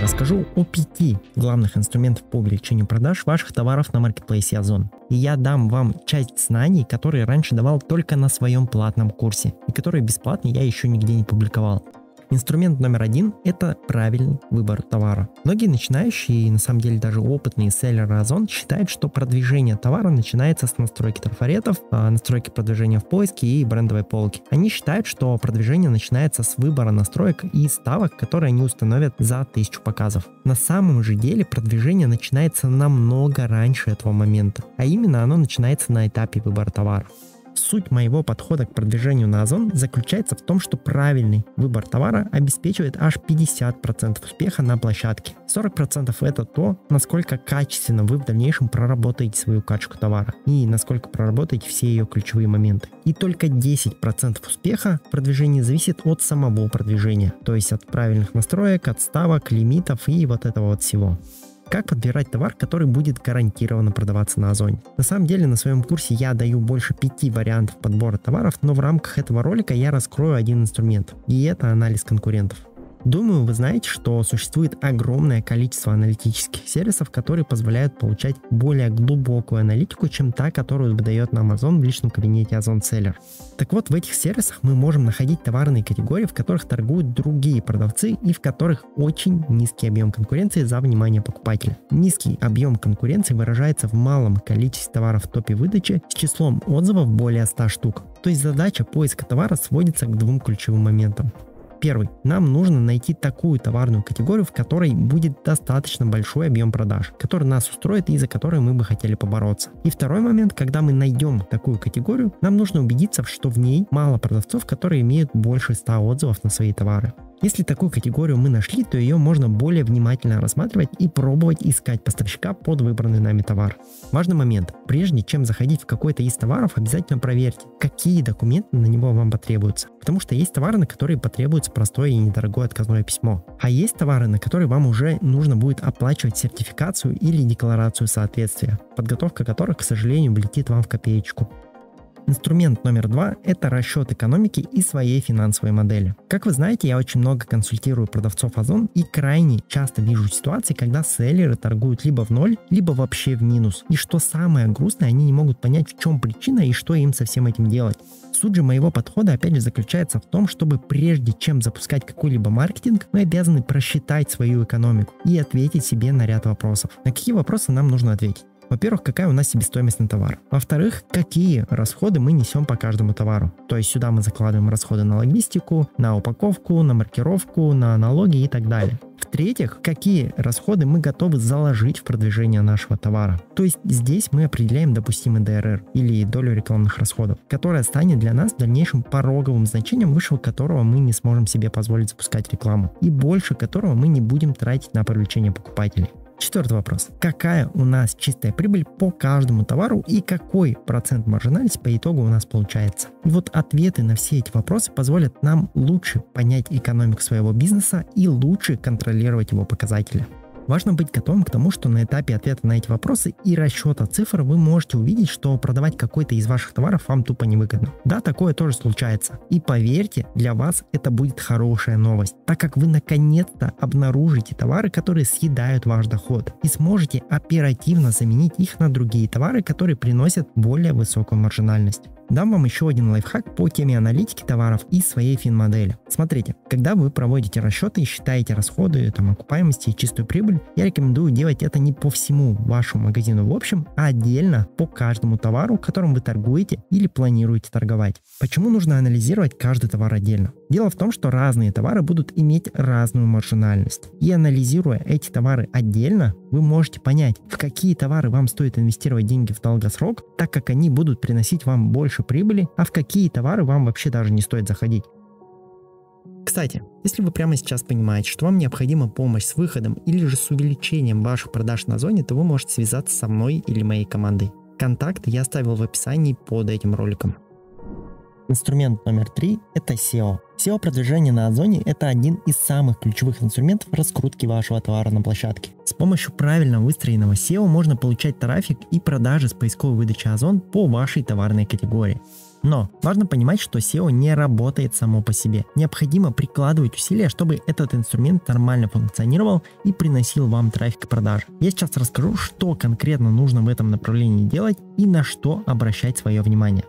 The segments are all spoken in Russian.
Расскажу о пяти главных инструментах по увеличению продаж ваших товаров на маркетплейсе Озон. И я дам вам часть знаний, которые раньше давал только на своем платном курсе, и которые бесплатно я еще нигде не публиковал. Инструмент номер один – это правильный выбор товара. Многие начинающие и на самом деле даже опытные селлеры Озон считают, что продвижение товара начинается с настройки трафаретов, а, настройки продвижения в поиске и брендовой полки. Они считают, что продвижение начинается с выбора настроек и ставок, которые они установят за тысячу показов. На самом же деле продвижение начинается намного раньше этого момента, а именно оно начинается на этапе выбора товара. Суть моего подхода к продвижению на Озон заключается в том, что правильный выбор товара обеспечивает аж 50% успеха на площадке. 40% это то, насколько качественно вы в дальнейшем проработаете свою качку товара и насколько проработаете все ее ключевые моменты. И только 10% успеха в зависит от самого продвижения, то есть от правильных настроек, отставок, лимитов и вот этого вот всего. Как подбирать товар, который будет гарантированно продаваться на Озоне? На самом деле на своем курсе я даю больше пяти вариантов подбора товаров, но в рамках этого ролика я раскрою один инструмент, и это анализ конкурентов. Думаю, вы знаете, что существует огромное количество аналитических сервисов, которые позволяют получать более глубокую аналитику, чем та, которую выдает нам Amazon в личном кабинете Озон Seller. Так вот, в этих сервисах мы можем находить товарные категории, в которых торгуют другие продавцы и в которых очень низкий объем конкуренции за внимание покупателя. Низкий объем конкуренции выражается в малом количестве товаров в топе выдачи с числом отзывов более 100 штук. То есть задача поиска товара сводится к двум ключевым моментам. Первый. Нам нужно найти такую товарную категорию, в которой будет достаточно большой объем продаж, который нас устроит и за который мы бы хотели побороться. И второй момент, когда мы найдем такую категорию, нам нужно убедиться, что в ней мало продавцов, которые имеют больше 100 отзывов на свои товары. Если такую категорию мы нашли, то ее можно более внимательно рассматривать и пробовать искать поставщика под выбранный нами товар. Важный момент. Прежде чем заходить в какой-то из товаров, обязательно проверьте, какие документы на него вам потребуются. Потому что есть товары, на которые потребуется простое и недорогое отказное письмо. А есть товары, на которые вам уже нужно будет оплачивать сертификацию или декларацию соответствия, подготовка которых, к сожалению, влетит вам в копеечку. Инструмент номер два – это расчет экономики и своей финансовой модели. Как вы знаете, я очень много консультирую продавцов Озон и крайне часто вижу ситуации, когда селлеры торгуют либо в ноль, либо вообще в минус. И что самое грустное, они не могут понять, в чем причина и что им со всем этим делать. Суть же моего подхода опять же заключается в том, чтобы прежде чем запускать какой-либо маркетинг, мы обязаны просчитать свою экономику и ответить себе на ряд вопросов. На какие вопросы нам нужно ответить? Во-первых, какая у нас себестоимость на товар. Во-вторых, какие расходы мы несем по каждому товару. То есть сюда мы закладываем расходы на логистику, на упаковку, на маркировку, на налоги и так далее. В-третьих, какие расходы мы готовы заложить в продвижение нашего товара. То есть здесь мы определяем допустимый ДРР или долю рекламных расходов, которая станет для нас в дальнейшем пороговым значением, выше которого мы не сможем себе позволить запускать рекламу и больше которого мы не будем тратить на привлечение покупателей. Четвертый вопрос. Какая у нас чистая прибыль по каждому товару и какой процент маржинальности по итогу у нас получается? И вот ответы на все эти вопросы позволят нам лучше понять экономику своего бизнеса и лучше контролировать его показатели. Важно быть готовым к тому, что на этапе ответа на эти вопросы и расчета цифр вы можете увидеть, что продавать какой-то из ваших товаров вам тупо невыгодно. Да, такое тоже случается. И поверьте, для вас это будет хорошая новость, так как вы наконец-то обнаружите товары, которые съедают ваш доход и сможете оперативно заменить их на другие товары, которые приносят более высокую маржинальность. Дам вам еще один лайфхак по теме аналитики товаров и своей фин-модели. Смотрите, когда вы проводите расчеты и считаете расходы, там, окупаемости и чистую прибыль, я рекомендую делать это не по всему вашему магазину в общем, а отдельно по каждому товару, которым вы торгуете или планируете торговать. Почему нужно анализировать каждый товар отдельно? Дело в том, что разные товары будут иметь разную маржинальность. И анализируя эти товары отдельно, вы можете понять, в какие товары вам стоит инвестировать деньги в долгосрок, так как они будут приносить вам больше прибыли, а в какие товары вам вообще даже не стоит заходить. Кстати, если вы прямо сейчас понимаете, что вам необходима помощь с выходом или же с увеличением ваших продаж на Озоне, то вы можете связаться со мной или моей командой. Контакты я оставил в описании под этим роликом. Инструмент номер три – это SEO. SEO-продвижение на Озоне – это один из самых ключевых инструментов раскрутки вашего товара на площадке. С помощью правильно выстроенного SEO можно получать трафик и продажи с поисковой выдачи Озон по вашей товарной категории. Но важно понимать, что SEO не работает само по себе. Необходимо прикладывать усилия, чтобы этот инструмент нормально функционировал и приносил вам трафик и продажи. Я сейчас расскажу, что конкретно нужно в этом направлении делать и на что обращать свое внимание.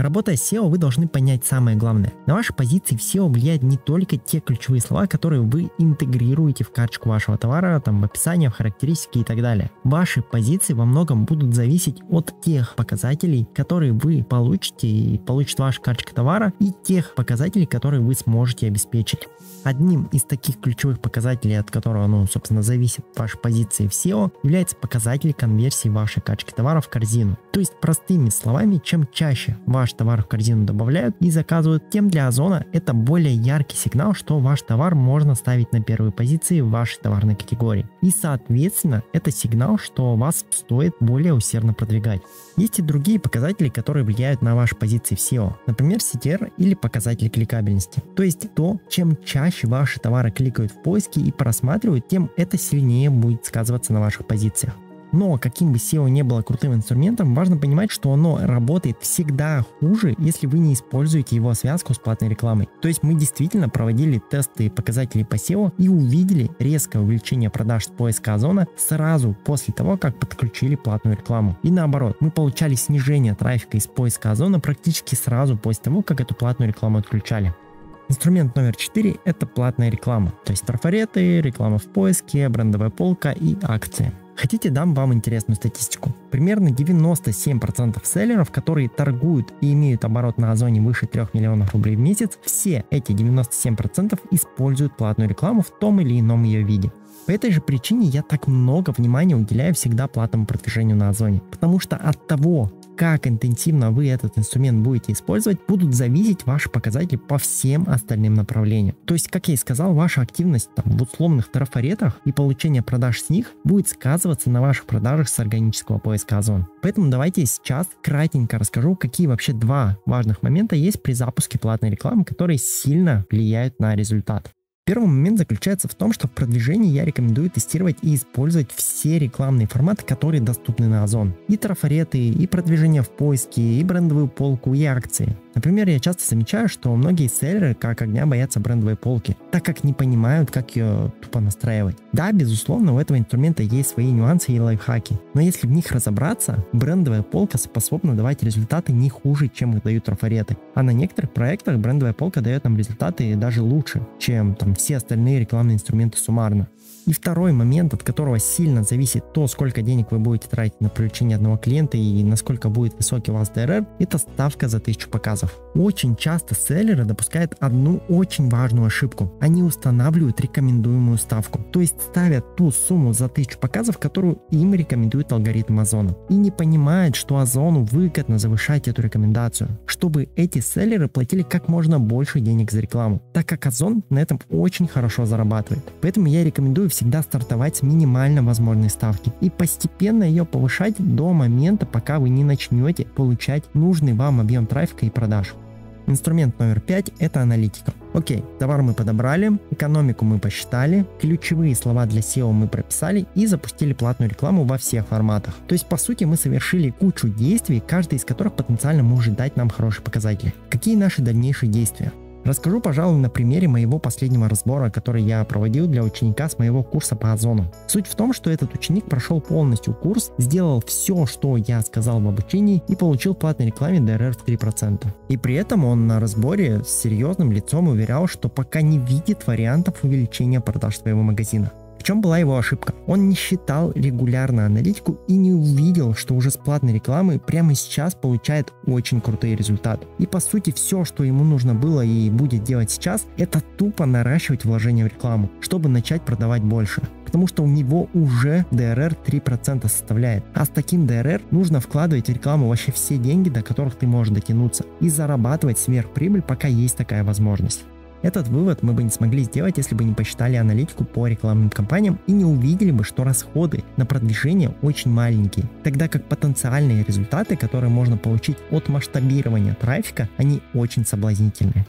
Работая с SEO, вы должны понять самое главное. На ваши позиции в SEO влияют не только те ключевые слова, которые вы интегрируете в карточку вашего товара, там в описании, в характеристики и так далее. Ваши позиции во многом будут зависеть от тех показателей, которые вы получите и получит ваша карточка товара, и тех показателей, которые вы сможете обеспечить. Одним из таких ключевых показателей, от которого, ну, собственно, зависит ваша позиция в SEO, является показатель конверсии вашей карточки товара в корзину. То есть, простыми словами, чем чаще ваш ваш товар в корзину добавляют и заказывают, тем для Озона это более яркий сигнал, что ваш товар можно ставить на первые позиции в вашей товарной категории. И соответственно, это сигнал, что вас стоит более усердно продвигать. Есть и другие показатели, которые влияют на ваши позиции в SEO, например, CTR или показатели кликабельности. То есть то, чем чаще ваши товары кликают в поиске и просматривают, тем это сильнее будет сказываться на ваших позициях. Но каким бы SEO не было крутым инструментом, важно понимать, что оно работает всегда хуже, если вы не используете его связку с платной рекламой. То есть мы действительно проводили тесты и показатели по SEO и увидели резкое увеличение продаж с поиска Озона сразу после того, как подключили платную рекламу. И наоборот, мы получали снижение трафика из поиска Озона практически сразу после того, как эту платную рекламу отключали. Инструмент номер 4 – это платная реклама, то есть трафареты, реклама в поиске, брендовая полка и акции. Хотите, дам вам интересную статистику. Примерно 97% селлеров, которые торгуют и имеют оборот на Озоне выше 3 миллионов рублей в месяц, все эти 97% используют платную рекламу в том или ином ее виде. По этой же причине я так много внимания уделяю всегда платному продвижению на Озоне. Потому что от того, как интенсивно вы этот инструмент будете использовать, будут зависеть ваши показатели по всем остальным направлениям. То есть, как я и сказал, ваша активность там, в условных трафаретах и получение продаж с них будет сказываться на ваших продажах с органического поиска Озон. Поэтому давайте сейчас кратенько расскажу, какие вообще два важных момента есть при запуске платной рекламы, которые сильно влияют на результат. Первый момент заключается в том, что в продвижении я рекомендую тестировать и использовать все рекламные форматы, которые доступны на Озон. И трафареты, и продвижение в поиске, и брендовую полку, и акции. Например, я часто замечаю, что многие селлеры как огня боятся брендовой полки, так как не понимают, как ее тупо настраивать. Да, безусловно, у этого инструмента есть свои нюансы и лайфхаки, но если в них разобраться, брендовая полка способна давать результаты не хуже, чем их дают трафареты. А на некоторых проектах брендовая полка дает нам результаты даже лучше, чем там все остальные рекламные инструменты суммарно. И второй момент, от которого сильно зависит то, сколько денег вы будете тратить на привлечение одного клиента и насколько будет высокий у вас DRR, это ставка за тысячу показов. Очень часто селлеры допускают одну очень важную ошибку. Они устанавливают рекомендуемую ставку, то есть ставят ту сумму за тысячу показов, которую им рекомендует алгоритм Озона. И не понимают, что Озону выгодно завышать эту рекомендацию, чтобы эти селлеры платили как можно больше денег за рекламу, так как Озон на этом очень хорошо зарабатывает. Поэтому я рекомендую всегда стартовать с минимально возможной ставки и постепенно ее повышать до момента, пока вы не начнете получать нужный вам объем трафика и продаж. Инструмент номер 5 – это аналитика. Окей, товар мы подобрали, экономику мы посчитали, ключевые слова для SEO мы прописали и запустили платную рекламу во всех форматах. То есть, по сути, мы совершили кучу действий, каждый из которых потенциально может дать нам хорошие показатели. Какие наши дальнейшие действия? Расскажу, пожалуй, на примере моего последнего разбора, который я проводил для ученика с моего курса по озону. Суть в том, что этот ученик прошел полностью курс, сделал все, что я сказал в обучении и получил платной рекламе DRR в 3%. И при этом он на разборе с серьезным лицом уверял, что пока не видит вариантов увеличения продаж своего магазина. В чем была его ошибка? Он не считал регулярно аналитику и не увидел, что уже с платной рекламы прямо сейчас получает очень крутые результаты. И по сути все, что ему нужно было и будет делать сейчас, это тупо наращивать вложения в рекламу, чтобы начать продавать больше потому что у него уже DRR 3% составляет. А с таким DRR нужно вкладывать в рекламу вообще все деньги, до которых ты можешь дотянуться, и зарабатывать сверхприбыль, пока есть такая возможность. Этот вывод мы бы не смогли сделать, если бы не посчитали аналитику по рекламным кампаниям и не увидели бы, что расходы на продвижение очень маленькие, тогда как потенциальные результаты, которые можно получить от масштабирования трафика, они очень соблазнительные.